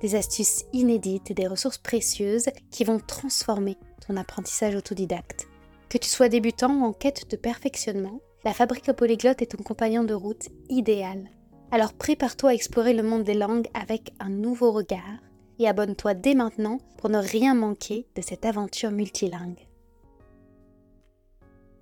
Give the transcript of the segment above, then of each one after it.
des astuces inédites et des ressources précieuses qui vont transformer ton apprentissage autodidacte. Que tu sois débutant ou en quête de perfectionnement, la fabrique polyglotte est ton compagnon de route idéal. Alors prépare-toi à explorer le monde des langues avec un nouveau regard et abonne-toi dès maintenant pour ne rien manquer de cette aventure multilingue.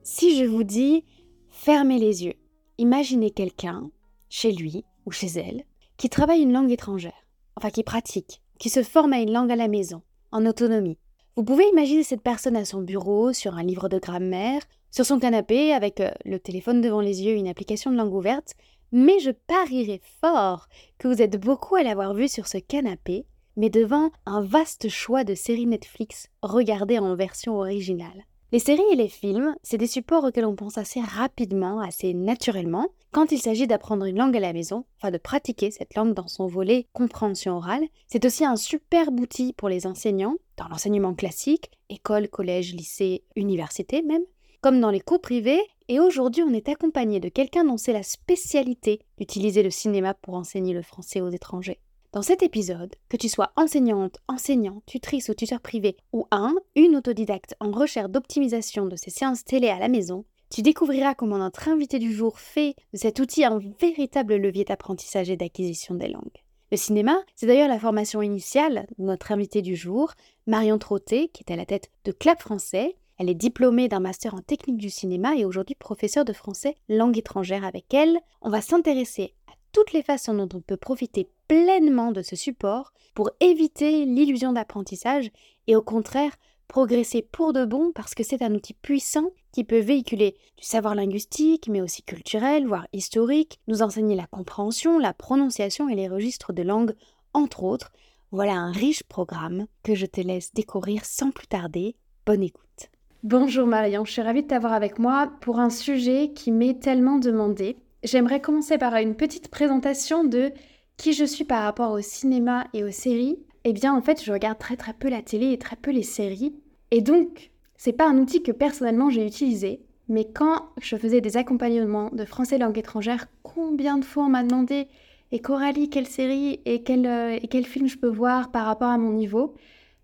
Si je vous dis fermez les yeux, imaginez quelqu'un, chez lui ou chez elle, qui travaille une langue étrangère, enfin qui pratique, qui se forme à une langue à la maison, en autonomie. Vous pouvez imaginer cette personne à son bureau, sur un livre de grammaire, sur son canapé, avec euh, le téléphone devant les yeux, une application de langue ouverte, mais je parierais fort que vous êtes beaucoup à l'avoir vu sur ce canapé, mais devant un vaste choix de séries Netflix regardées en version originale. Les séries et les films, c'est des supports auxquels on pense assez rapidement, assez naturellement, quand il s'agit d'apprendre une langue à la maison, enfin de pratiquer cette langue dans son volet compréhension orale. C'est aussi un super outil pour les enseignants, dans l'enseignement classique, école, collège, lycée, université même, comme dans les cours privés, et aujourd'hui on est accompagné de quelqu'un dont c'est la spécialité d'utiliser le cinéma pour enseigner le français aux étrangers. Dans cet épisode, que tu sois enseignante, enseignant, tutrice ou tuteur privé ou un, une autodidacte en recherche d'optimisation de ses séances télé à la maison, tu découvriras comment notre invité du jour fait de cet outil un véritable levier d'apprentissage et d'acquisition des langues. Le cinéma, c'est d'ailleurs la formation initiale de notre invité du jour, Marion Trotté, qui est à la tête de Clap Français. Elle est diplômée d'un master en technique du cinéma et aujourd'hui professeure de français langue étrangère avec elle. On va s'intéresser toutes les façons dont on peut profiter pleinement de ce support pour éviter l'illusion d'apprentissage et au contraire progresser pour de bon parce que c'est un outil puissant qui peut véhiculer du savoir linguistique mais aussi culturel, voire historique, nous enseigner la compréhension, la prononciation et les registres de langue, entre autres. Voilà un riche programme que je te laisse découvrir sans plus tarder. Bonne écoute. Bonjour Marion, je suis ravie de t'avoir avec moi pour un sujet qui m'est tellement demandé J'aimerais commencer par une petite présentation de qui je suis par rapport au cinéma et aux séries. Eh bien, en fait, je regarde très très peu la télé et très peu les séries. Et donc, c'est pas un outil que personnellement j'ai utilisé. Mais quand je faisais des accompagnements de français langue étrangère, combien de fois on m'a demandé et Coralie, quelle série et quel, euh, et quel film je peux voir par rapport à mon niveau?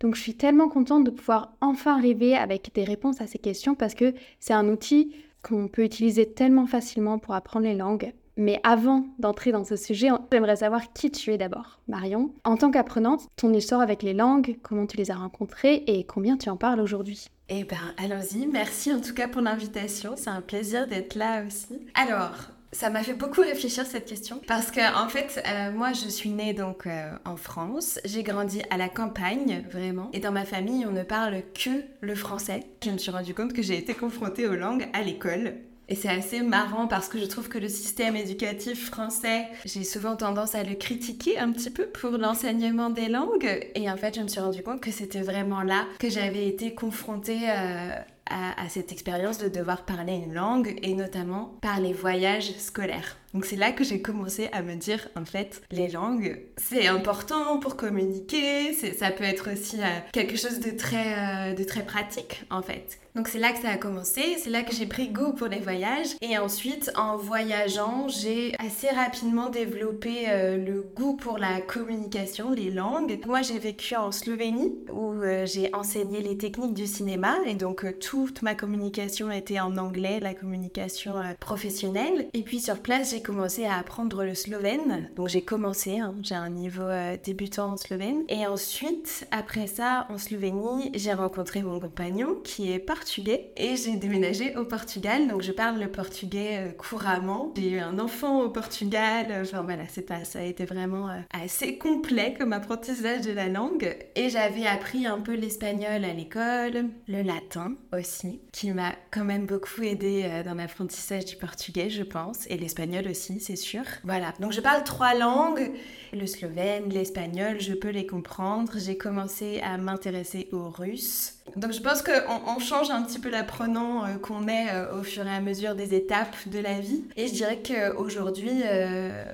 Donc je suis tellement contente de pouvoir enfin arriver avec des réponses à ces questions parce que c'est un outil qu'on peut utiliser tellement facilement pour apprendre les langues. Mais avant d'entrer dans ce sujet, j'aimerais savoir qui tu es d'abord, Marion. En tant qu'apprenante, ton histoire avec les langues, comment tu les as rencontrées et combien tu en parles aujourd'hui? Eh ben, allons-y. Merci en tout cas pour l'invitation. C'est un plaisir d'être là aussi. Alors, ça m'a fait beaucoup réfléchir cette question parce que en fait euh, moi je suis née donc euh, en France, j'ai grandi à la campagne vraiment et dans ma famille on ne parle que le français. Je me suis rendu compte que j'ai été confrontée aux langues à l'école. Et c'est assez marrant parce que je trouve que le système éducatif français, j'ai souvent tendance à le critiquer un petit peu pour l'enseignement des langues. Et en fait, je me suis rendu compte que c'était vraiment là que j'avais été confrontée euh, à, cette expérience de devoir parler une langue et notamment par les voyages scolaires. Donc c'est là que j'ai commencé à me dire en fait les langues c'est important pour communiquer, ça peut être aussi euh, quelque chose de très, euh, de très pratique en fait. Donc c'est là que ça a commencé, c'est là que j'ai pris goût pour les voyages et ensuite en voyageant j'ai assez rapidement développé euh, le goût pour la communication, les langues. Moi j'ai vécu en Slovénie où j'ai enseigné les techniques du cinéma et donc toute ma communication était en anglais, la communication professionnelle et puis sur place j'ai commencé à apprendre le slovène. Donc j'ai commencé, hein, j'ai un niveau euh, débutant en slovène. Et ensuite, après ça, en Slovénie, j'ai rencontré mon compagnon qui est portugais et j'ai déménagé au Portugal. Donc je parle le portugais euh, couramment. J'ai eu un enfant au Portugal. Enfin voilà, ça a été vraiment euh, assez complet comme apprentissage de la langue. Et j'avais appris un peu l'espagnol à l'école, le latin aussi, qui m'a quand même beaucoup aidé dans l'apprentissage du portugais, je pense, et l'espagnol c'est sûr. Voilà, donc je parle trois langues. Le slovène, l'espagnol, je peux les comprendre. J'ai commencé à m'intéresser au russe. Donc je pense qu'on change un petit peu l'apprenant euh, qu'on est euh, au fur et à mesure des étapes de la vie. Et je dirais qu'aujourd'hui, euh,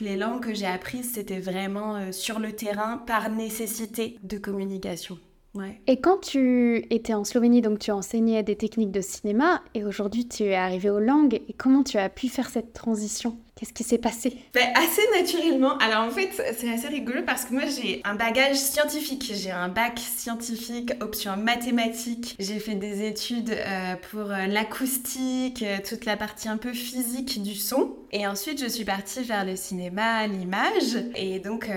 les langues que j'ai apprises, c'était vraiment sur le terrain par nécessité de communication. Et quand tu étais en Slovénie, donc tu enseignais des techniques de cinéma, et aujourd'hui tu es arrivé aux langues, et comment tu as pu faire cette transition? Qu'est-ce qui s'est passé? Ben, Assez naturellement. Alors en fait, c'est assez rigolo parce que moi j'ai un bagage scientifique. J'ai un bac scientifique, option mathématiques. J'ai fait des études euh, pour euh, l'acoustique, euh, toute la partie un peu physique du son. Et ensuite, je suis partie vers le cinéma, l'image. Et donc,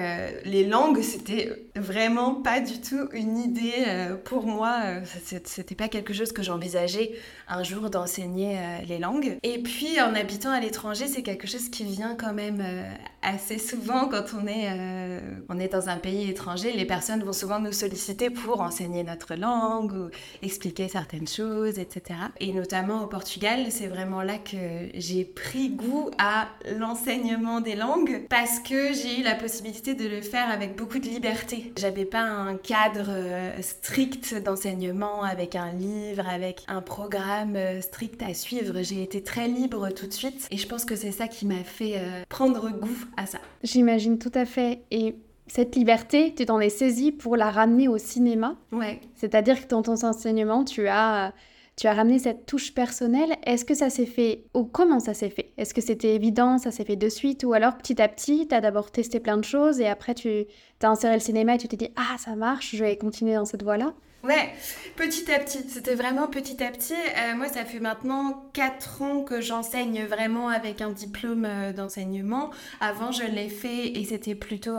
les langues, c'était vraiment pas du tout une idée pour moi. C'était pas quelque chose que j'envisageais un jour d'enseigner les langues. Et puis, en habitant à l'étranger, c'est quelque chose qui vient quand même euh, assez souvent quand on est, euh, on est dans un pays étranger. Les personnes vont souvent nous solliciter pour enseigner notre langue ou expliquer certaines choses, etc. Et notamment au Portugal, c'est vraiment là que j'ai pris goût à l'enseignement des langues parce que j'ai eu la possibilité de le faire avec beaucoup de liberté. J'avais pas un cadre euh, strict d'enseignement avec un livre, avec un programme strict à suivre. J'ai été très libre tout de suite et je pense que c'est ça qui m'a fait euh, prendre goût à ça. J'imagine tout à fait. Et cette liberté, tu t'en es saisie pour la ramener au cinéma. Ouais. C'est-à-dire que dans ton enseignement, tu as, tu as ramené cette touche personnelle. Est-ce que ça s'est fait ou comment ça s'est fait? Est-ce que c'était évident, ça s'est fait de suite? Ou alors petit à petit, tu as d'abord testé plein de choses et après tu as inséré le cinéma et tu t'es dit ah ça marche, je vais continuer dans cette voie-là Ouais, petit à petit. C'était vraiment petit à petit. Euh, moi, ça fait maintenant 4 ans que j'enseigne vraiment avec un diplôme euh, d'enseignement. Avant, je l'ai fait et c'était plutôt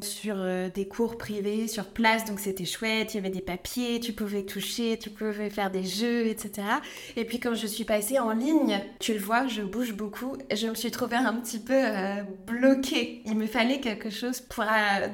sur euh, des cours privés, sur place. Donc, c'était chouette. Il y avait des papiers, tu pouvais toucher, tu pouvais faire des jeux, etc. Et puis, quand je suis passée en ligne, tu le vois, je bouge beaucoup. Je me suis trouvée un petit peu bloquée. Il me fallait quelque chose pour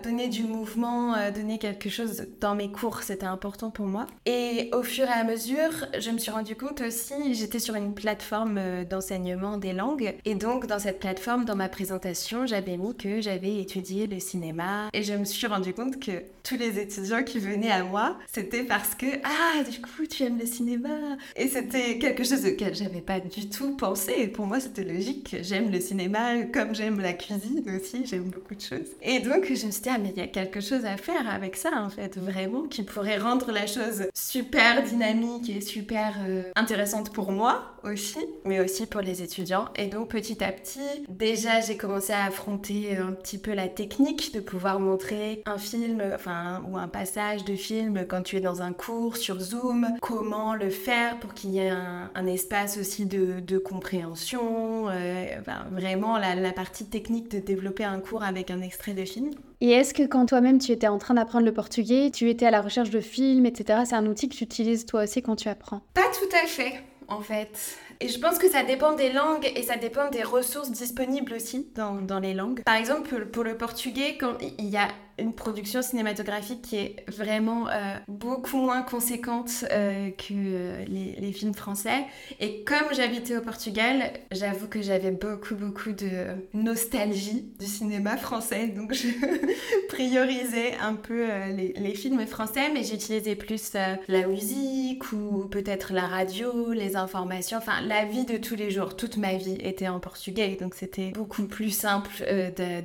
donner du mouvement, donner quelque chose dans mes cours. C'était important pour moi. Et au fur et à mesure, je me suis rendu compte aussi, j'étais sur une plateforme euh, d'enseignement des langues. Et donc, dans cette plateforme, dans ma présentation, j'avais mis que j'avais étudié le cinéma. Et je me suis rendu compte que tous les étudiants qui venaient à moi, c'était parce que, ah, du coup, tu aimes le cinéma. Et c'était quelque chose auquel j'avais pas du tout pensé. Pour moi, c'était logique. J'aime le cinéma comme j'aime la cuisine aussi. J'aime beaucoup de choses. Et donc, je me suis dit, ah, mais il y a quelque chose à faire avec ça, en fait, vraiment, qui pourrait rendre la chose super dynamique et super euh, intéressante pour moi aussi, mais aussi pour les étudiants. Et donc petit à petit, déjà j'ai commencé à affronter un petit peu la technique de pouvoir montrer un film, enfin, ou un passage de film quand tu es dans un cours sur Zoom, comment le faire pour qu'il y ait un, espace aussi de, compréhension, euh, vraiment la, la partie technique de développer un cours avec un extrait de film. Et est-ce que quand toi-même tu étais en train d'apprendre le portugais, tu étais à la recherche de films, etc., c'est un outil que tu utilises toi aussi quand tu apprends? Pas tout à fait, en fait. Et je pense que ça dépend des langues et ça dépend des ressources disponibles aussi dans, dans les langues. Par exemple, pour le portugais, quand il y a une production cinématographique qui est vraiment euh, beaucoup moins conséquente euh, que euh, les, films français. Et comme j'habitais au Portugal, j'avoue que j'avais beaucoup, beaucoup de nostalgie du cinéma français. Donc je priorisais un peu les, les, films français, mais j'utilisais plus la musique ou peut-être la radio, les informations, enfin la vie de tous les jours. Toute ma vie était en portugais, donc c'était beaucoup plus simple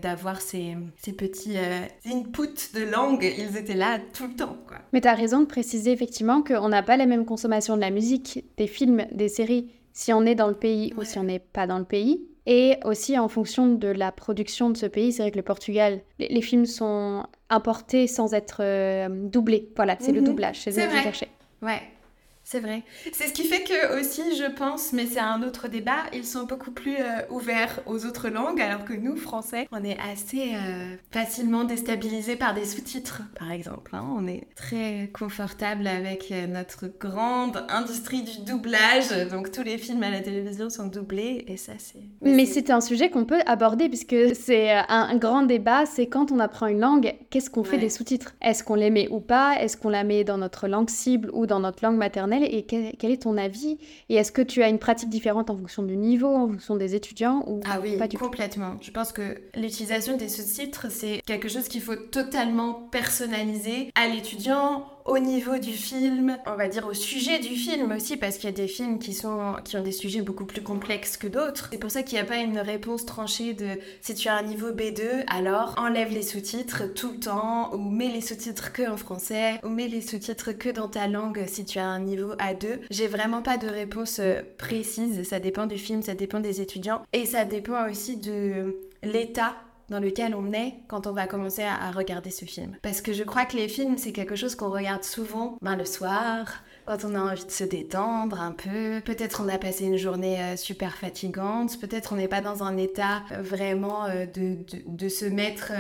d'avoir ces, ces petits inputs de langue, ils étaient là tout le temps. Quoi. Mais tu as raison de préciser effectivement qu'on n'a pas la même consommation de la musique, des films, des séries, si on est dans le pays ou si on n'est pas dans le pays. Et aussi en fonction de la production de ce pays, c'est vrai que le Portugal, les, films sont importés sans être euh, doublés. Voilà, c'est le mhm. doublage, c'est ce que je Ouais. C'est vrai. C'est ce qui fait que aussi, je pense, mais c'est un autre débat, ils sont beaucoup plus euh, ouverts aux autres langues, alors que nous, Français, on est assez euh, facilement déstabilisés par des sous-titres, par exemple. Hein. On est très confortable avec euh, notre grande industrie du doublage, donc tous les films à la télévision sont doublés, et ça, c'est... Mais c'est un sujet qu'on peut aborder, puisque c'est un grand débat, c'est quand on apprend une langue, qu'est-ce qu'on fait des sous-titres? Est-ce qu'on les met ou pas? Est-ce qu'on la met dans notre langue cible ou dans notre langue maternelle? Et quel, est ton avis? Et est-ce que tu as une pratique différente en fonction du niveau, en fonction des étudiants ou Ah oui, complètement. Je pense que l'utilisation des sous-titres, c'est quelque chose qu'il faut totalement personnaliser à l'étudiant au niveau du film, on va dire au sujet du film aussi, parce qu'il y a des films qui, sont, qui ont des sujets beaucoup plus complexes que d'autres. C'est pour ça qu'il n'y a pas une réponse tranchée de si tu as un niveau B2, alors enlève les sous-titres tout le temps, ou mets les sous-titres que en français, ou mets les sous-titres que dans ta langue si tu as un niveau A2. J'ai vraiment pas de réponse euh, précise, ça dépend du film, ça dépend des étudiants, et ça dépend aussi de l'état dans lequel on est quand on va commencer à, regarder ce film. Parce que je crois que les films, c'est quelque chose qu'on regarde souvent ben, le soir, quand on a envie de se détendre un peu. Peut-être on a passé une journée euh, super fatigante, peut-être on n'est pas dans un état euh, vraiment euh, de, de, se mettre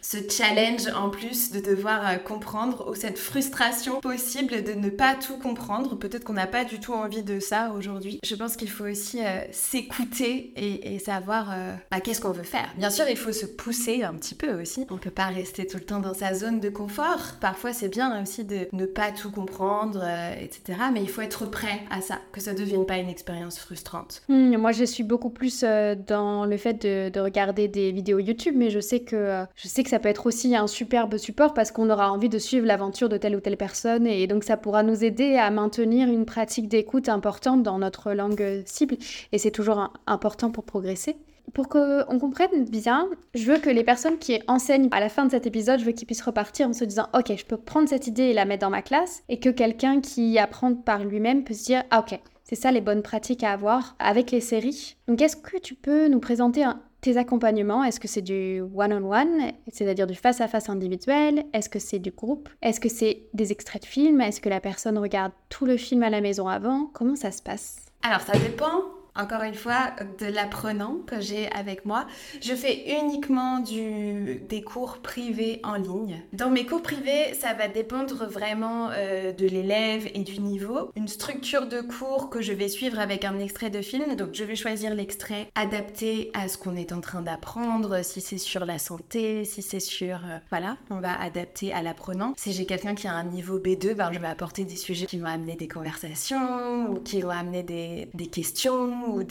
ce challenge en plus de devoir euh, comprendre ou cette frustration possible de ne pas tout comprendre. Peut-être qu'on n'a pas du tout envie de ça aujourd'hui. Je pense qu'il faut aussi euh, s'écouter et, savoir euh, bah, qu'est-ce qu'on veut faire. Bien sûr, il faut se pousser un petit peu aussi. On peut pas rester tout le temps dans sa zone de confort. Parfois, c'est bien aussi de ne pas tout comprendre, etc. Mais il faut être prêt à ça, que ça ne devienne pas une expérience frustrante. Hmm, moi, je suis beaucoup plus dans le fait de, de, regarder des vidéos YouTube, mais je sais que je sais que ça peut être aussi un superbe support parce qu'on aura envie de suivre l'aventure de telle ou telle personne et donc ça pourra nous aider à maintenir une pratique d'écoute importante dans notre langue cible et c'est toujours important pour progresser. Pour qu'on comprenne bien, je veux que les personnes qui enseignent à la fin de cet épisode, je veux qu'ils puissent repartir en se disant Ok, je peux prendre cette idée et la mettre dans ma classe, et que quelqu'un qui apprend par lui-même peut se dire Ah, ok, c'est ça les bonnes pratiques à avoir avec les séries. Donc, est-ce que tu peux nous présenter un, tes accompagnements, est-ce que c'est du one-on-one, c'est-à-dire du face-à-face individuel? Est-ce que c'est du groupe? Est-ce que c'est des extraits de films? Est-ce que la personne regarde tout le film à la maison avant? Comment ça se passe? Alors ça dépend encore une fois, de l'apprenant que j'ai avec moi. Je fais uniquement des cours privés en ligne. Dans mes cours privés, ça va dépendre vraiment euh, de l'élève et du niveau. Une structure de cours que je vais suivre avec un extrait de film. Donc je vais choisir l'extrait adapté à ce qu'on est en train d'apprendre. Si c'est sur la santé, si c'est sur... Euh, voilà, on va adapter à l'apprenant. Si j'ai quelqu'un qui a un niveau B2, ben, je vais apporter des sujets qui vont amener des conversations ou qui vont amener des questions ou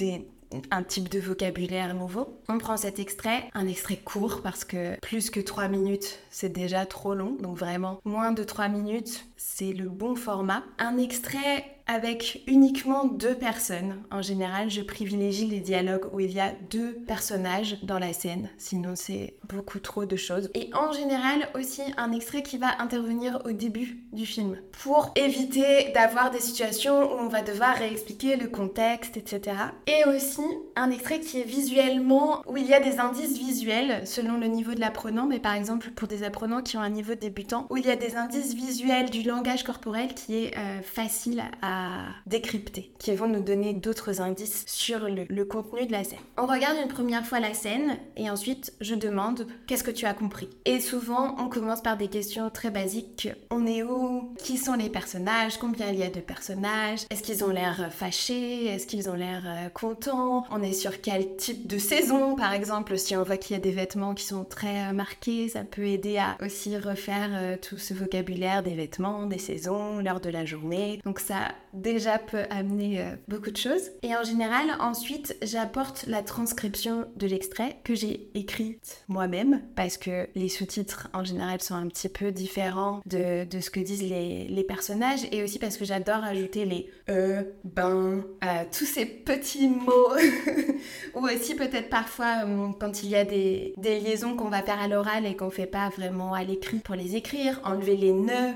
un type de vocabulaire nouveau. On prend cet extrait, un extrait court parce que plus que 3 minutes, c'est déjà trop long. Donc vraiment, moins de 3 minutes, c'est le bon format. Un extrait avec uniquement deux personnes. En général, je privilégie les dialogues où il y a deux personnages dans la scène, sinon c'est beaucoup trop de choses. Et en général aussi un extrait qui va intervenir au début du film pour éviter d'avoir des situations où on va devoir réexpliquer le contexte, etc. Et aussi un extrait qui est visuellement, où il y a des indices visuels selon le niveau de l'apprenant, mais par exemple pour des apprenants qui ont un niveau débutant, où il y a des indices visuels du langage corporel qui est euh, facile à décrypter, qui vont nous donner d'autres indices sur le, contenu de la scène. On regarde une première fois la scène et ensuite je demande qu'est-ce que tu as compris? Et souvent on commence par des questions très basiques. On est où? Qui sont les personnages? Combien il y a de personnages? Est-ce qu'ils ont l'air fâchés? Est-ce qu'ils ont l'air euh, contents? On est sur quel type de saison? Par exemple Si on voit qu'il y a des vêtements qui sont très euh, marqués, ça peut aider à aussi refaire euh, tout ce vocabulaire des vêtements, des saisons, l'heure de la journée. Donc ça déjà peut amener euh, beaucoup de choses. Et en général, ensuite, j'apporte la transcription de l'extrait que j'ai écrite moi-même parce que les sous-titres en général sont un petit peu différents de, de ce que disent les, les, personnages et aussi parce que j'adore ajouter les euh, ben, euh, tous ces petits mots ou aussi peut-être parfois euh, quand il y a des, des liaisons qu'on va faire à l'oral et qu'on fait pas vraiment à l'écrit pour les écrire, enlever les nœuds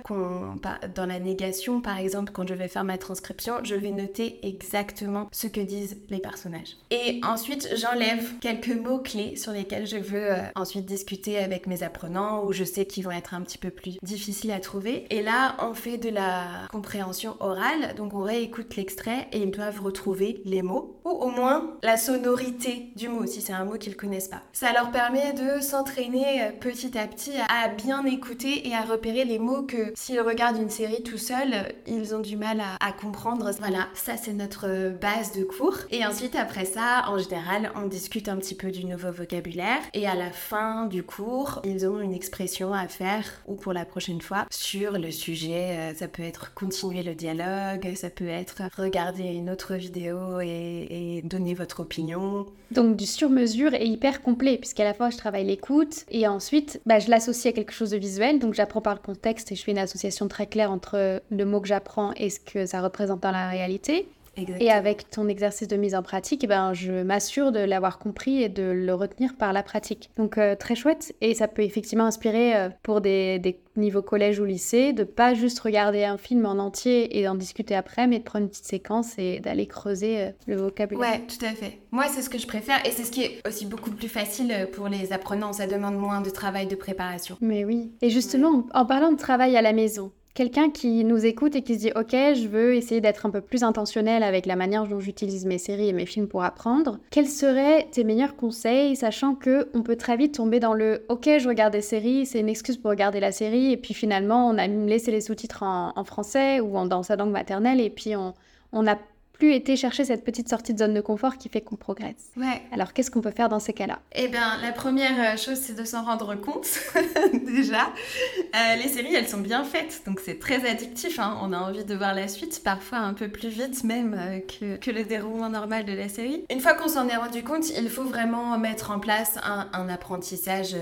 dans la négation par exemple quand je vais faire ma transcription, je vais noter exactement ce que disent les personnages. Et ensuite, j'enlève quelques mots-clés sur lesquels je veux euh, ensuite discuter avec mes apprenants ou je sais qu'ils vont être un petit peu plus difficiles à trouver. Et là, on fait de la compréhension orale, donc on réécoute l'extrait et ils doivent retrouver les mots ou au moins la sonorité du mot, si c'est un mot qu'ils connaissent pas. Ça leur permet de s'entraîner euh, petit à petit à bien écouter et à repérer les mots que s'ils regardent une série tout seuls, ils ont du mal à comprendre. Voilà, ça c'est notre base de cours. Et ensuite, après ça, en général, on discute un petit peu du nouveau vocabulaire. Et à la fin du cours, ils ont une expression à faire ou pour la prochaine fois sur le sujet. Euh, ça peut être continuer le dialogue, ça peut être regarder une autre vidéo et, donner votre opinion. Donc du sur-mesure et hyper complet, puisqu'à la fois je travaille l'écoute et ensuite bah, je l'associe à quelque chose de visuel. Donc j'apprends par le contexte et je fais une association très claire entre le mot que j'apprends et ce que ça représente dans la réalité. Et avec ton exercice de mise en pratique, eh ben, je m'assure de l'avoir compris et de le retenir par la pratique. Donc euh, très chouette et ça peut effectivement inspirer euh, pour des, des, niveaux collège ou lycée de pas juste regarder un film en entier et en discuter après, mais de prendre une petite séquence et d'aller creuser euh, le vocabulaire. Ouais, tout à fait. Moi, c'est ce que je préfère et c'est ce qui est aussi beaucoup plus facile pour les apprenants. Ça demande moins de travail de préparation. Mais oui. Et justement, en parlant de travail à la maison, Quelqu'un qui nous écoute et qui se dit Ok, je veux essayer d'être un peu plus intentionnel avec la manière dont j'utilise mes séries et mes films pour apprendre. Quels seraient tes meilleurs conseils, sachant que on peut très vite tomber dans le Ok, je regarde des séries, c'est une excuse pour regarder la série, et puis finalement on a laissé les sous-titres en, français ou en, dans sa langue maternelle, et puis on, on a été chercher cette petite sortie de zone de confort qui fait qu'on progresse. Ouais. Alors qu'est-ce qu'on peut faire dans ces cas-là? Eh bien, la première euh, chose, c'est de s'en rendre compte déjà. Euh, les séries, elles sont bien faites, donc c'est très addictif. Hein. On a envie de voir la suite, parfois un peu plus vite même euh, que, que, le déroulement normal de la série. Une fois qu'on s'en est rendu compte, il faut vraiment mettre en place un, un apprentissage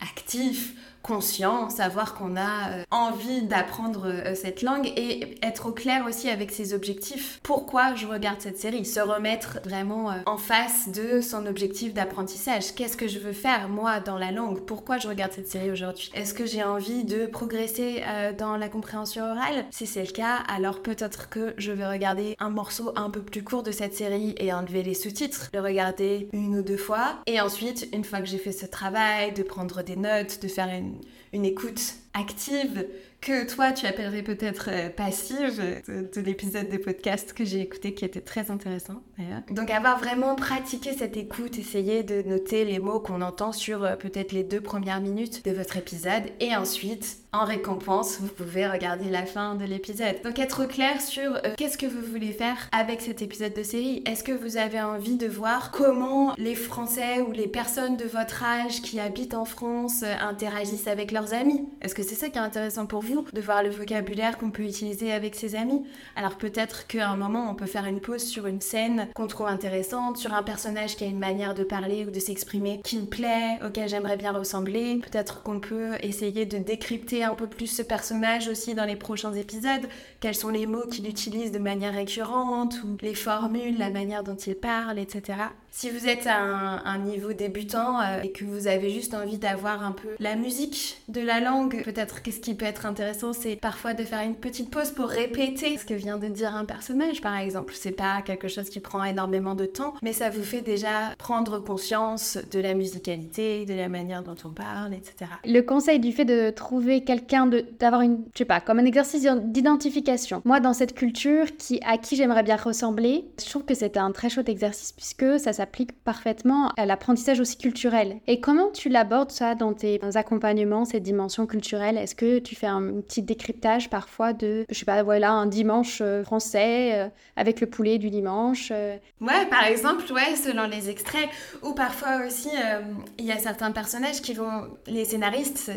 actif conscient, savoir qu'on a euh, envie d'apprendre euh, cette langue et être au clair aussi avec ses objectifs. Pourquoi je regarde cette série? Se remettre vraiment euh, en face de son objectif d'apprentissage. Qu'est-ce que je veux faire moi dans la langue? Pourquoi je regarde cette série aujourd'hui? Est-ce que j'ai envie de progresser dans la compréhension orale? Si c'est le cas, alors peut-être que je vais regarder un morceau un peu plus court de cette série et enlever les sous-titres, le regarder une ou deux fois. Et ensuite, une fois que j'ai fait ce travail, de prendre des notes, de faire une une écoute active que toi tu appellerais peut-être euh, passive de, l'épisode de podcast que j'ai écouté qui était très intéressant d'ailleurs. Donc avoir vraiment pratiqué cette écoute, essayer de noter les mots qu'on entend sur euh, peut-être les deux premières minutes de votre épisode et ensuite en récompense vous pouvez regarder la fin de l'épisode. Donc être clair sur euh, qu'est-ce que vous voulez faire avec cet épisode de série? Est-ce que vous avez envie de voir comment les Français ou les personnes de votre âge qui habitent en France interagissent avec leurs amis? Est-ce que c'est ça qui est intéressant pour vous de voir le vocabulaire qu'on peut utiliser avec ses amis. Alors peut-être qu'à un moment, on peut faire une pause sur une scène qu'on trouve intéressante, sur un personnage qui a une manière de parler ou de s'exprimer qui me plaît, auquel j'aimerais bien ressembler. Peut-être qu'on peut essayer de décrypter un peu plus ce personnage aussi dans les prochains épisodes. Quels sont les mots qu'il utilise de manière récurrente ou les formules, la manière dont il parle, etc. Si vous êtes à un, niveau débutant euh, et que vous avez juste envie d'avoir un peu la musique de la langue, peut-être qu'est-ce qui peut être intéressant, c'est parfois de faire une petite pause pour répéter ce que vient de dire un personnage, par exemple. C'est pas quelque chose qui prend énormément de temps, mais ça vous fait déjà prendre conscience de la musicalité, de la manière dont on parle, etc. Le conseil du fait de trouver quelqu'un, d'avoir une, je sais pas, comme un exercice d'identification. Moi, dans cette culture qui, à qui j'aimerais bien ressembler, je trouve que c'est un très chouette exercice puisque ça s'applique parfaitement à l'apprentissage aussi culturel. Et comment tu l'abordes ça dans tes accompagnements, cette dimension culturelle? Est-ce que tu fais un petit décryptage parfois de, je sais pas, voilà, un dimanche euh, français euh, avec le poulet du dimanche euh? Ouais, par exemple, ouais, selon les extraits. Ou parfois aussi, il y a certains personnages qui vont... Les scénaristes,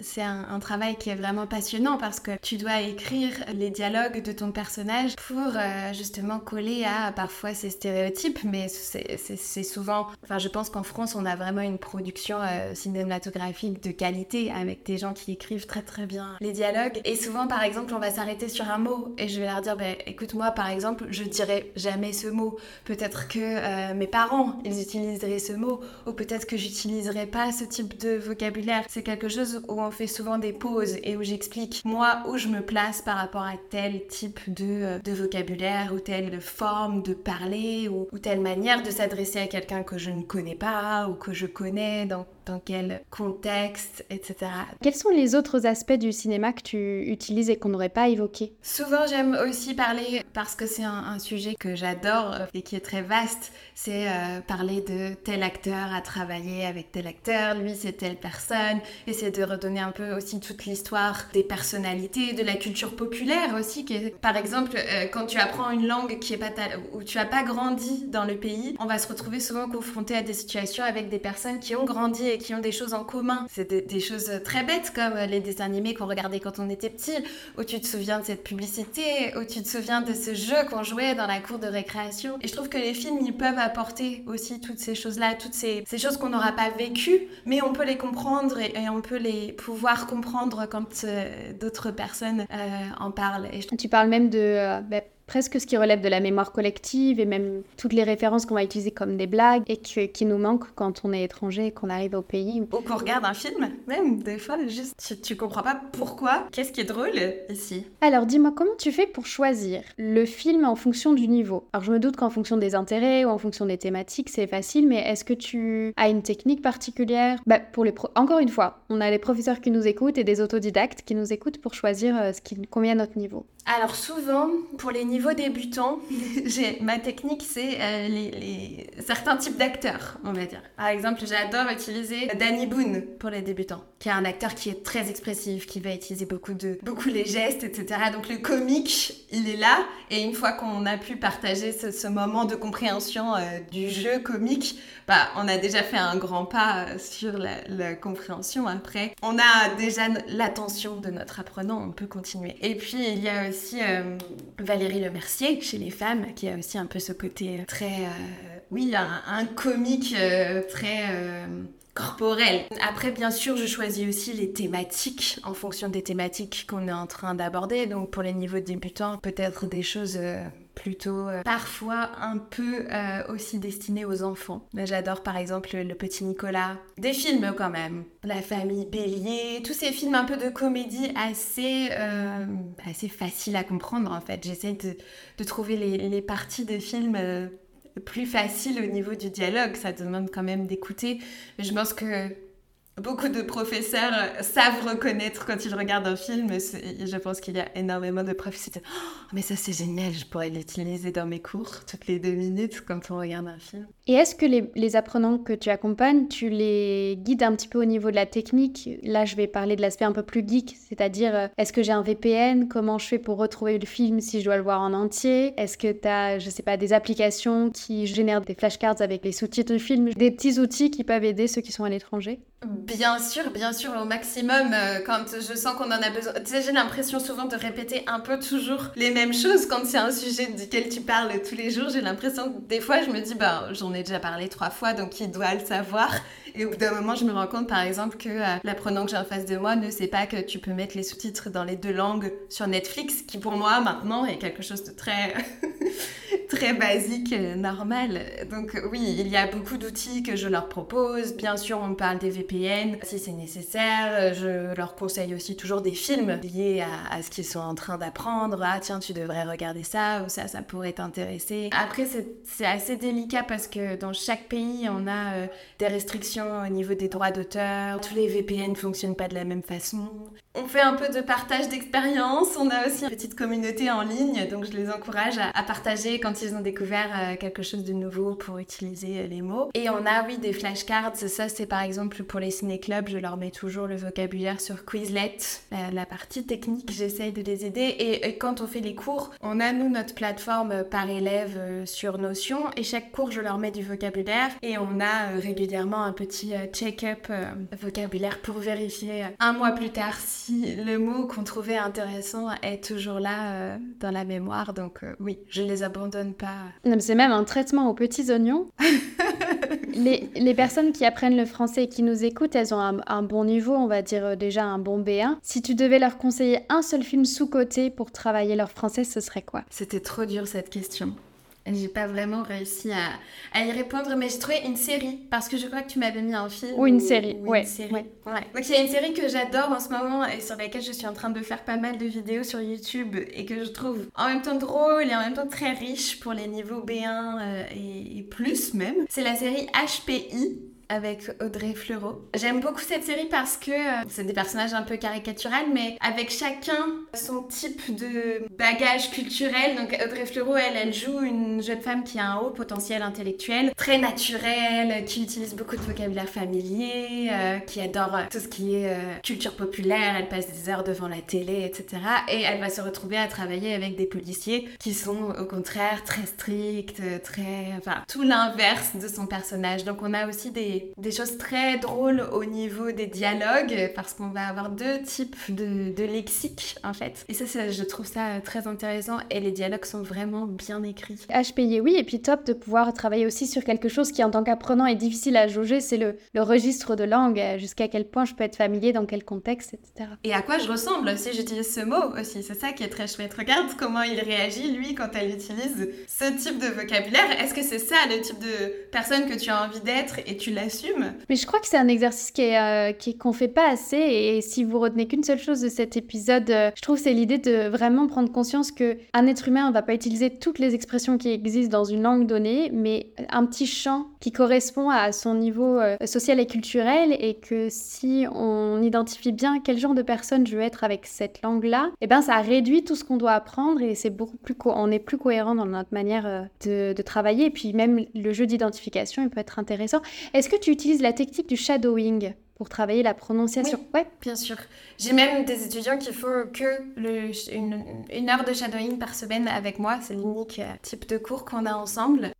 c'est un, travail qui est vraiment passionnant parce que tu dois écrire les dialogues de ton personnage pour justement coller à parfois ces stéréotypes, mais c'est c'est souvent. Enfin, je pense qu'en France, on a vraiment une production euh, cinématographique de qualité avec des gens qui écrivent très très bien les dialogues. Et souvent, par exemple, on va s'arrêter sur un mot et je vais leur dire bah, écoute, moi, par exemple, je dirais jamais ce mot. Peut-être que euh, mes parents, ils utiliseraient ce mot, ou peut-être que j'utiliserais pas ce type de vocabulaire. C'est quelque chose où on fait souvent des pauses et où j'explique moi où je me place par rapport à tel type de, euh, vocabulaire ou telle forme de parler ou, ou telle manière de s'adresser à quelqu'un que je ne connais pas ou que je connais. Donc dans quel contexte, etc. Quels sont les autres aspects du cinéma que tu utilises et qu'on n'aurait pas évoqué Souvent, j'aime aussi parler, parce que c'est un, sujet que j'adore euh, et qui est très vaste, c'est euh, parler de tel acteur a travaillé avec tel acteur, lui c'est telle personne, essayer de redonner un peu aussi toute l'histoire des personnalités, de la culture populaire aussi. Qui est, par exemple, euh, quand tu apprends une langue qui est pas où tu n'as pas grandi dans le pays, on va se retrouver souvent confronté à des situations avec des personnes qui ont grandi et qui ont des choses en commun. C'est des, choses très bêtes comme les dessins animés qu'on regardait quand on était petit, où tu te souviens de cette publicité, où tu te souviens de ce jeu qu'on jouait dans la cour de récréation. Et je trouve que les films, ils peuvent apporter aussi toutes ces choses-là, toutes ces, choses qu'on n'aura pas vécues, mais on peut les comprendre et, on peut les pouvoir comprendre quand euh, d'autres personnes euh, en parlent. Tu parles même de... Euh, bah, presque ce qui relève de la mémoire collective et même toutes les références qu'on va utiliser comme des blagues et qui nous manquent quand on est étranger et qu'on arrive au pays. Ou qu'on regarde un film, même des fois, juste tu, tu comprends pas pourquoi, qu'est-ce qui est drôle ici? Alors dis-moi, comment tu fais pour choisir le film en fonction du niveau? Alors je me doute qu'en fonction des intérêts ou en fonction des thématiques, c'est facile, mais est-ce que tu as une technique particulière? Bah, pour les Encore une fois, on a les professeurs qui nous écoutent et des autodidactes qui nous écoutent pour choisir euh, ce qui convient à notre niveau. Alors souvent, pour les niveaux débutants, ma technique, c'est euh, les, certains types d'acteurs, on va dire. Par exemple, j'adore utiliser Danny Boone pour les débutants, qui est un acteur qui est très expressif, qui va utiliser beaucoup, de, beaucoup les gestes, etc. Donc le comique, il est là, et une fois qu'on a pu partager ce, moment de compréhension euh, du jeu comique, bah, on a déjà fait un grand pas euh, sur la, la compréhension. Après, on a déjà l'attention de notre apprenant, on peut continuer. Et puis, il y a aussi euh, Valérie Lemercier chez les femmes, qui a aussi un peu ce côté très, euh, oui, un, un comique euh, très corporel. Après, bien sûr, je choisis aussi les thématiques en fonction des thématiques qu'on est en train d'aborder. Donc, pour les niveaux débutants, peut-être des choses plutôt parfois un peu aussi destinées aux enfants. J'adore par exemple Le Petit Nicolas, des films quand même, La famille Bélier, tous ces films un peu de comédie assez, assez faciles à comprendre en fait. J'essaie de, trouver les, les, parties des films plus faciles au niveau du dialogue, ça demande quand même d'écouter. Je pense que beaucoup de professeurs savent reconnaître quand ils regardent un film. Je pense qu'il y a énormément de profs qui oh, mais ça c'est génial, je pourrais l'utiliser dans mes cours toutes les deux minutes quand on regarde un film. Et est-ce que les, apprenants que tu accompagnes, tu les guides un petit peu au niveau de la technique? Là, je vais parler de l'aspect un peu plus geek, c'est-à-dire euh, est-ce que j'ai un VPN Comment je fais pour retrouver le film si je dois le voir en entier? Est-ce que tu as, je sais pas, des applications qui génèrent des flashcards avec les sous-titres du film? Des petits outils qui peuvent aider ceux qui sont à l'étranger? Bien sûr, bien sûr, au maximum, euh, quand je sens qu'on en a besoin. Tu sais, j'ai l'impression souvent de répéter un peu toujours les mêmes choses quand c'est un sujet duquel tu parles tous les jours. J'ai l'impression que des fois, je me dis, bah, j'en ai déjà parlé trois fois, donc il doit le savoir. Et au bout d'un moment, je me rends compte, par exemple, que euh, l'apprenant que j'ai en face de moi ne sait pas que tu peux mettre les sous-titres dans les deux langues sur Netflix, qui pour moi, maintenant, est quelque chose de très, très basique, euh, normal. Donc oui, il y a beaucoup d'outils que je leur propose. Bien sûr, on parle des VPN si c'est nécessaire. Je leur conseille aussi toujours des films liés à, à ce qu'ils sont en train d'apprendre. Ah tiens, tu devrais regarder ça ou ça, ça pourrait t'intéresser. Après, c'est assez délicat parce que dans chaque pays, on a euh, des restrictions au niveau des droits d'auteur. Tous les VPN ne fonctionnent pas de la même façon. On fait un peu de partage d'expérience. On a aussi une petite communauté en ligne, donc je les encourage à, partager quand ils ont découvert euh, quelque chose de nouveau pour utiliser euh, les mots. Et on a, oui, des flashcards. Ça, c'est par exemple pour les ciné-clubs. Je leur mets toujours le vocabulaire sur Quizlet. Euh, la partie technique, j'essaye de les aider. Et, quand on fait les cours, on a, nous, notre plateforme par élève sur Notion. Et chaque cours, je leur mets du vocabulaire. Et on a régulièrement un petit check-up vocabulaire pour vérifier un mois plus tard si le mot qu'on trouvait intéressant est toujours là dans la mémoire. Donc oui, je les abandonne pas. C'est même un traitement aux petits oignons. les, les, personnes qui apprennent le français et qui nous écoutent, elles ont un, un bon niveau, on va dire euh, déjà un bon B1. Si tu devais leur conseiller un seul film sous-côté pour travailler leur français, ce serait quoi? C'était trop dur cette question. J'ai pas vraiment réussi à, à, y répondre, mais j'ai trouvé une série parce que je crois que tu m'avais mis un film. Ou une série, ouais. ouais. Donc il y a une série que j'adore en ce moment et sur laquelle je suis en train de faire pas mal de vidéos sur YouTube et que je trouve en même temps drôle et en même temps très riche pour les niveaux B1 euh, et, et plus même. C'est la série HPI avec Audrey Fleurot. J'aime beaucoup cette série parce que euh, c'est des personnages un peu caricaturales, mais avec chacun son type de bagage culturel. Donc Audrey Fleurot, elle, elle joue une jeune femme qui a un haut potentiel intellectuel, très naturel, qui utilise beaucoup de vocabulaire familier, euh, qui adore tout ce qui est culture populaire. Elle passe des heures devant la télé, etc. Et elle va se retrouver à travailler avec des policiers qui sont au contraire très stricts, très... Enfin, tout l'inverse de son personnage. Donc on a aussi des, des choses très drôles au niveau des dialogues parce qu'on va avoir deux types de, de lexique en fait. Et ça, je trouve ça très intéressant et les dialogues sont vraiment bien écrits. HPI, oui, et puis top de pouvoir travailler aussi sur quelque chose qui en tant qu'apprenant est difficile à jauger, c'est le, le registre de langue, jusqu'à quel point je peux être familier, dans quel contexte, etc. Et à quoi je ressemble si j'utilise ce mot aussi, c'est ça qui est très chouette. Regarde comment il réagit lui quand elle utilise ce type de vocabulaire. Est-ce que c'est ça le type de personne que tu as envie d'être et tu Mais je crois que c'est un exercice qui est, euh, fait pas assez. Et si vous retenez qu'une seule chose de cet épisode, euh, je trouve c'est l'idée de vraiment prendre conscience que un être humain ne va pas utiliser toutes les expressions qui existent dans une langue donnée, mais un petit champ qui correspond à son niveau euh, social et culturel et que si on identifie bien quel genre de personne je veux être avec cette langue-là, et eh ben ça réduit tout ce qu'on doit apprendre et c'est beaucoup plus on est plus cohérent dans notre manière de, de travailler et puis même le jeu d'identification il peut être intéressant. Est-ce que tu utilises la technique du shadowing pour travailler la prononciation? Oui, bien sûr. J'ai même des étudiants qui font que le, une, une, heure de shadowing par semaine avec moi. C'est l'unique euh, type de cours qu'on a ensemble.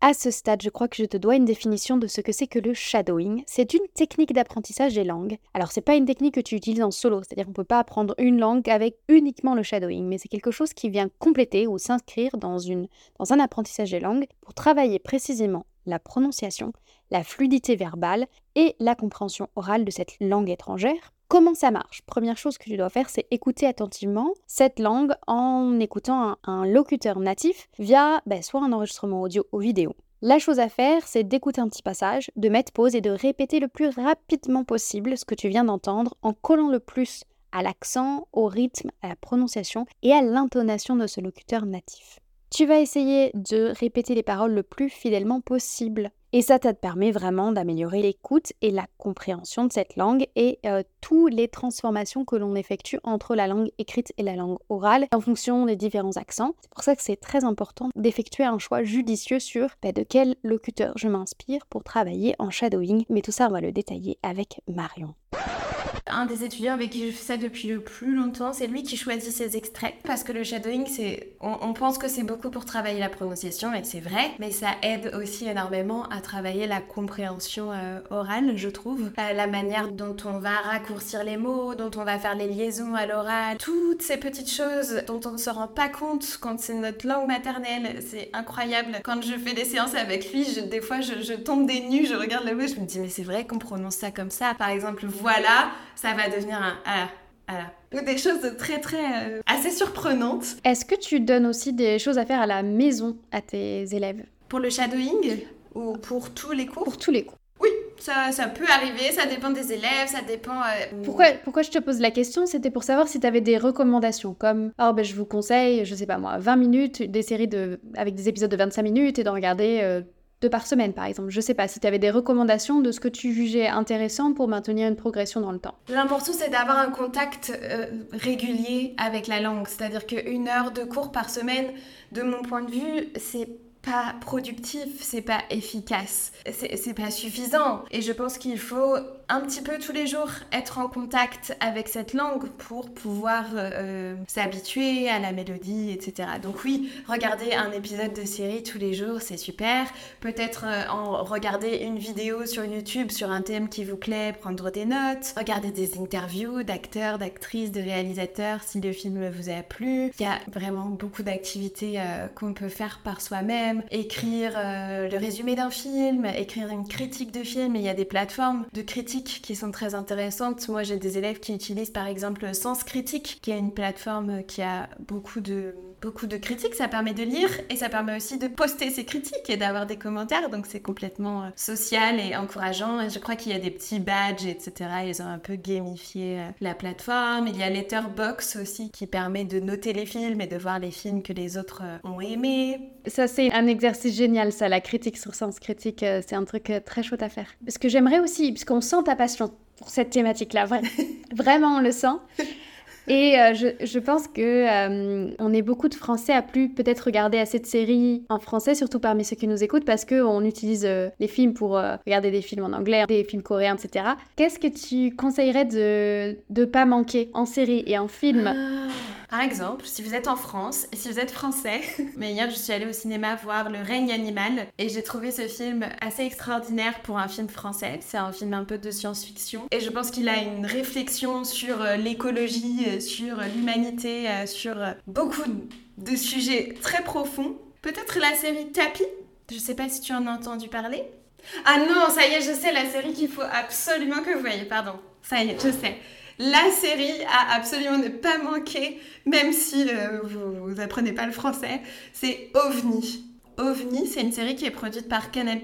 À ce stade, je crois que je te dois une définition de ce que c'est que le shadowing. C'est une technique d'apprentissage des langues. Alors, c'est pas une technique que tu utilises en solo, c'est-à-dire qu'on peut pas apprendre une langue avec uniquement le shadowing, mais c'est quelque chose qui vient compléter ou s'inscrire dans, dans un apprentissage des langues pour travailler précisément la prononciation, la fluidité verbale et la compréhension orale de cette langue étrangère. Comment ça marche? Première chose que tu dois faire, c'est écouter attentivement cette langue en écoutant un, locuteur natif via ben, soit un enregistrement audio ou vidéo. La chose à faire, c'est d'écouter un petit passage, de mettre pause et de répéter le plus rapidement possible ce que tu viens d'entendre en collant le plus à l'accent, au rythme, à la prononciation et à l'intonation de ce locuteur natif. Tu vas essayer de répéter les paroles le plus fidèlement possible. Et ça, ça te permet vraiment d'améliorer l'écoute et la compréhension de cette langue et euh, toutes les transformations que l'on effectue entre la langue écrite et la langue orale en fonction des différents accents. C'est pour ça que c'est très important d'effectuer un choix judicieux sur bah, de quel locuteur je m'inspire pour travailler en shadowing. Mais tout ça, on va le détailler avec Marion. Un des étudiants avec qui je fais ça depuis le plus longtemps, c'est lui qui choisit ses extraits. Parce que le shadowing, c'est, on, pense que c'est beaucoup pour travailler la prononciation, et c'est vrai, mais ça aide aussi énormément à travailler la compréhension euh, orale, je trouve. Euh, la manière dont on va raccourcir les mots, dont on va faire les liaisons à l'oral, toutes ces petites choses dont on ne se rend pas compte quand c'est notre langue maternelle, c'est incroyable. Quand je fais des séances avec lui, des fois je, tombe des nues, je regarde le mot, je me dis mais c'est vrai qu'on prononce ça comme ça. Par exemple, voilà, ça va devenir un ah, ah. des choses très très euh, assez surprenantes. Est-ce que tu donnes aussi des choses à faire à la maison à tes élèves? Pour le shadowing ou pour tous les cours? Pour tous les cours. Oui, ça, ça, peut arriver, ça dépend des élèves, ça dépend... Euh, pourquoi, pourquoi je te pose la question? C'était pour savoir si tu avais des recommandations, comme, oh ben je vous conseille, je sais pas moi, 20 minutes, des séries de, avec des épisodes de 25 minutes et de regarder euh, deux par semaine, par exemple. Je sais pas si tu avais des recommandations de ce que tu jugeais intéressant pour maintenir une progression dans le temps. L'important, c'est d'avoir un contact euh, régulier avec la langue. C'est-à-dire qu'une heure de cours par semaine, de mon point de vue, c'est pas productif, c'est pas efficace, c'est pas suffisant. Et je pense qu'il faut un petit peu tous les jours être en contact avec cette langue pour pouvoir euh, s'habituer à la mélodie, etc. Donc oui, regarder un épisode de série tous les jours, c'est super. Peut-être euh, en regarder une vidéo sur YouTube sur un thème qui vous plaît, prendre des notes, regarder des interviews d'acteurs, d'actrices, de réalisateurs si le film vous a plu. Il y a vraiment beaucoup d'activités euh, qu'on peut faire par soi-même, écrire le résumé d'un film, écrire une critique de film. Il y a des plateformes de critique qui sont très intéressantes. Moi, j'ai des élèves qui utilisent par exemple Sens Critique, qui est une plateforme qui a beaucoup de beaucoup de critiques, ça permet de lire et ça permet aussi de poster ses critiques et d'avoir des commentaires. Donc c'est complètement euh, social et encourageant. Et je crois qu'il y a des petits badges, etc. Ils ont un peu gamifié euh, la plateforme. Il y a Letterbox aussi qui permet de noter les films et de voir les films que les autres euh, ont aimés. Ça, c'est un exercice génial, ça, la critique sur Sens Critique. C'est un truc très chouette à faire. Parce que j'aimerais aussi, puisqu'on sent ta passion pour cette thématique-là, vraiment, on le sent. Et euh, je, je, pense que euh, on est beaucoup de Français à plus peut-être regarder assez de séries en français, surtout parmi ceux qui nous écoutent, parce qu'on utilise euh, les films pour regarder des films en anglais, des films coréens, etc. Qu'est-ce que tu conseillerais de ne pas manquer en série et en film? Ah. Par exemple, si vous êtes en France et si vous êtes français, mais hier je suis allée au cinéma voir Le règne animal et j'ai trouvé ce film assez extraordinaire pour un film français. C'est un film un peu de science-fiction et je pense qu'il a une réflexion sur l'écologie sur l'humanité, euh, sur euh, beaucoup de sujets très profonds. Peut-être la série Tapi? Je sais pas si tu en as entendu parler. Ah non, ça y est, je sais, la série qu'il faut absolument que vous voyez, pardon. Ça y est, je sais. La série à absolument ne pas manquer, même si euh, vous n'apprenez pas le français, c'est OVNI. OVNI, c'est une série qui est produite par Canal+,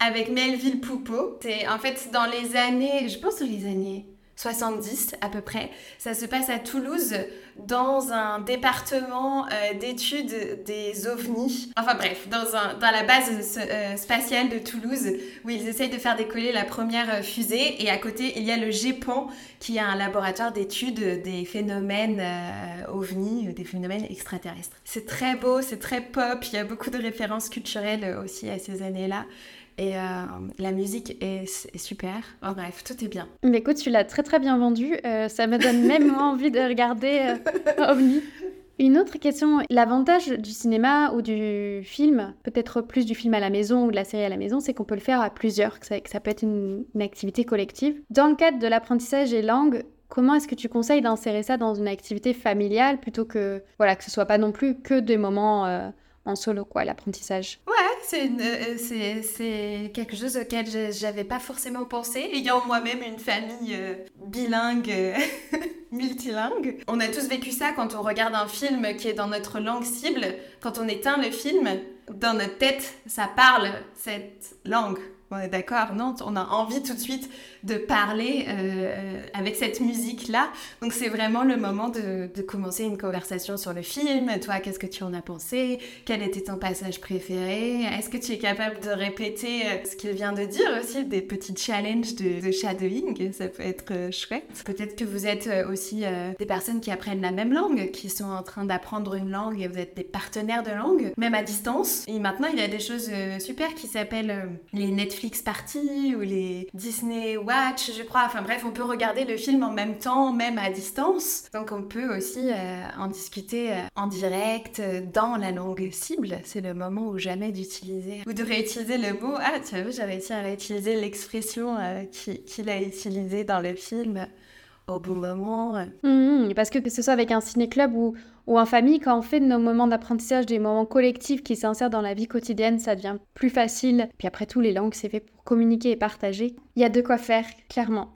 avec Melville Poupeau. C'est en fait dans les années, je pense dans les années 70 à peu près. Ça se passe à Toulouse, dans un département euh, d'études des ovnis. Enfin bref, dans, un, dans la base euh, spatiale de Toulouse, où ils essayent de faire décoller la première euh, fusée. Et à côté, il y a le GEPAN, qui est un laboratoire d'études des phénomènes ovnis, des phénomènes extraterrestres. C'est très beau, c'est très pop, il y a beaucoup de références culturelles aussi à ces années-là. Et euh, la musique est, super. En bref, tout est bien. Mais écoute, tu l'as très très bien vendu. Euh, ça me donne même envie de regarder euh, OVNI. Une autre question, l'avantage du cinéma ou du film, peut-être plus du film à la maison ou de la série à la maison, c'est qu'on peut le faire à plusieurs, que ça, que ça peut être une, une, activité collective. Dans le cadre de l'apprentissage des langues, comment est-ce que tu conseilles d'insérer ça dans une activité familiale plutôt que, voilà, que ce soit pas non plus que des moments en solo, quoi, l'apprentissage? Ouais, euh, c'est, c'est, quelque chose auquel j'avais pas forcément pensé. Ayant moi-même une famille euh, bilingue, euh, multilingue, on a tous vécu ça quand on regarde un film qui est dans notre langue cible. Quand on éteint le film, dans notre tête, ça parle cette langue. On est d'accord, non On a envie tout de suite de parler euh, avec cette musique-là. Donc c'est vraiment le moment de, commencer une conversation sur le film. Toi, qu'est-ce que tu en as pensé? Quel était ton passage préféré? Est-ce que tu es capable de répéter euh, ce qu'il vient de dire aussi Des petits challenges de, shadowing, ça peut être euh, chouette. Peut-être que vous êtes aussi des personnes qui apprennent la même langue, qui sont en train d'apprendre une langue et vous êtes des partenaires de langue, même à distance. Et maintenant, il y a des choses super qui s'appellent les Netflix Party ou les Disney je crois. Enfin bref, on peut regarder le film en même temps, même à distance. Donc on peut aussi euh, en discuter euh, en direct euh, dans la langue cible. C'est le moment ou jamais d'utiliser ou de réutiliser le mot. Ah, tu as vu, j'ai réussi à réutiliser l'expression qu'il a utilisée dans le film au bon moment. Mmh, parce que que ce soit avec un ciné-club ou, ou en famille, quand on fait de nos moments d'apprentissage des moments collectifs qui s'insèrent dans la vie quotidienne, ça devient plus facile. Puis après tout, les langues, c'est fait pour communiquer et partager. Il y a de quoi faire, clairement.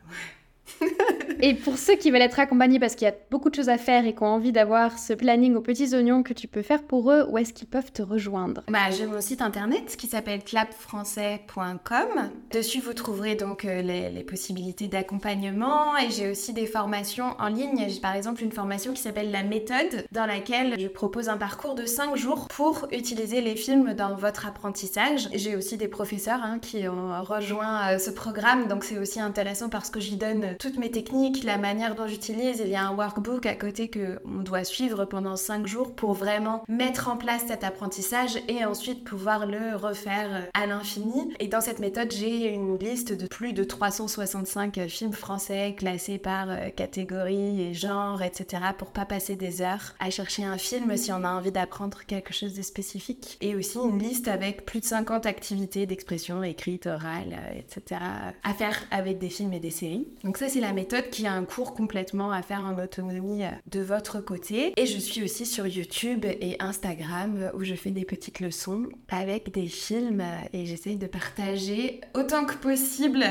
et pour ceux qui veulent être accompagnés parce qu'il y a beaucoup de choses à faire et qui ont envie d'avoir ce planning aux petits oignons que tu peux faire pour eux, où est-ce qu'ils peuvent te rejoindre? Bah, J'ai mon site internet qui s'appelle clapfrançais.com. Dessus, vous trouverez donc euh, les, possibilités d'accompagnement et j'ai aussi des formations en ligne. J'ai par exemple une formation qui s'appelle La méthode dans laquelle je propose un parcours de 5 jours pour utiliser les films dans votre apprentissage. J'ai aussi des professeurs hein, qui ont rejoint euh, ce programme donc c'est aussi intéressant parce que j'y donne toutes mes techniques, la manière dont j'utilise. Il y a un workbook à côté que on doit suivre pendant 5 jours pour vraiment mettre en place cet apprentissage et ensuite pouvoir le refaire à l'infini. Et dans cette méthode, j'ai une liste de plus de 365 films français classés par euh, catégorie et genre, etc. pour pas passer des heures à chercher un film si on a envie d'apprendre quelque chose de spécifique. Et aussi une liste avec plus de 50 activités d'expression écrite, orale, etc. à faire avec des films et des séries. Donc ça, c'est la méthode y a un cours complètement à faire en autonomie de votre côté. Et je suis aussi sur YouTube et Instagram où je fais des petites leçons avec des films et j'essaye de partager autant que possible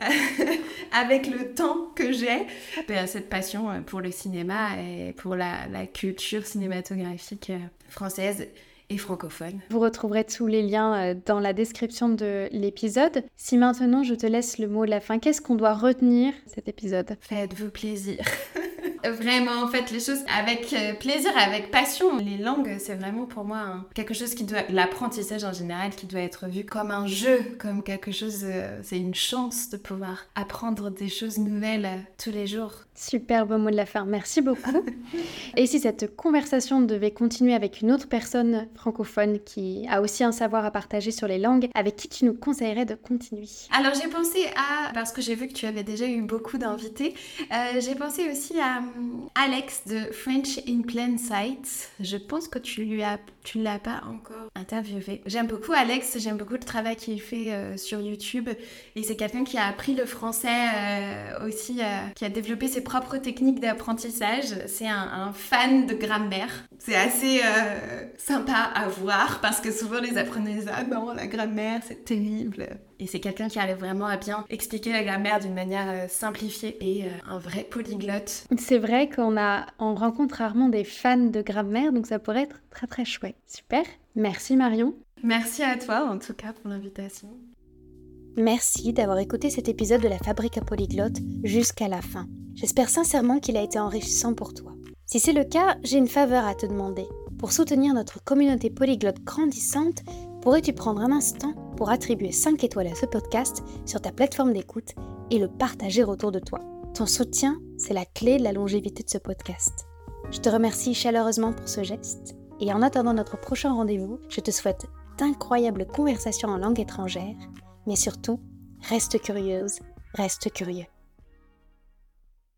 avec le temps que j'ai ben, cette passion pour le cinéma et pour la, la culture cinématographique française et francophone. Vous retrouverez tous les liens euh, dans la description de l'épisode. Si maintenant je te laisse le mot de la fin, qu'est-ce qu'on doit retenir cet épisode? Faites-vous plaisir. vraiment, faites les choses avec euh, plaisir, avec passion. Les langues, c'est vraiment pour moi quelque chose qui doit, l'apprentissage en général, qui doit être vu comme un jeu, comme quelque chose, euh, c'est une chance de pouvoir apprendre des choses nouvelles tous les jours. Super beau mot de la fin, merci beaucoup. Et si cette conversation devait continuer avec une autre personne francophone qui a aussi un savoir à partager sur les langues, avec qui tu nous conseillerais de continuer? Alors j'ai pensé à, parce que j'ai vu que tu avais déjà eu beaucoup d'invités, euh, j'ai pensé aussi à euh, Alex de French in Plain Sight. Je pense que tu lui l'as pas encore interviewé. J'aime beaucoup Alex, j'aime beaucoup le travail qu'il fait euh, sur YouTube et c'est quelqu'un qui a appris le français aussi, qui a développé ses propres techniques d'apprentissage. C'est un, fan de grammaire. C'est assez euh, sympa à voir parce que souvent les apprenants disent Ah non, la grammaire, c'est terrible. Et c'est quelqu'un qui arrive vraiment à bien expliquer la grammaire d'une manière euh, simplifiée et euh, un vrai polyglotte. C'est vrai qu'on a, on rencontre rarement des fans de grammaire, donc ça pourrait être très très chouette. Super. Merci Marion. Merci à toi en tout cas pour l'invitation. Merci d'avoir écouté cet épisode de la Fabrique à Polyglotte jusqu'à la fin. J'espère sincèrement qu'il a été enrichissant pour toi. Si c'est le cas, j'ai une faveur à te demander. Pour soutenir notre communauté polyglotte grandissante, pourrais-tu prendre un instant pour attribuer 5 étoiles à ce podcast sur ta plateforme d'écoute et le partager autour de toi? Ton soutien, c'est la clé de la longévité de ce podcast. Je te remercie chaleureusement pour ce geste et en attendant notre prochain rendez-vous, je te souhaite d'incroyables conversations en langue étrangère mais surtout, reste curieuse, reste curieux.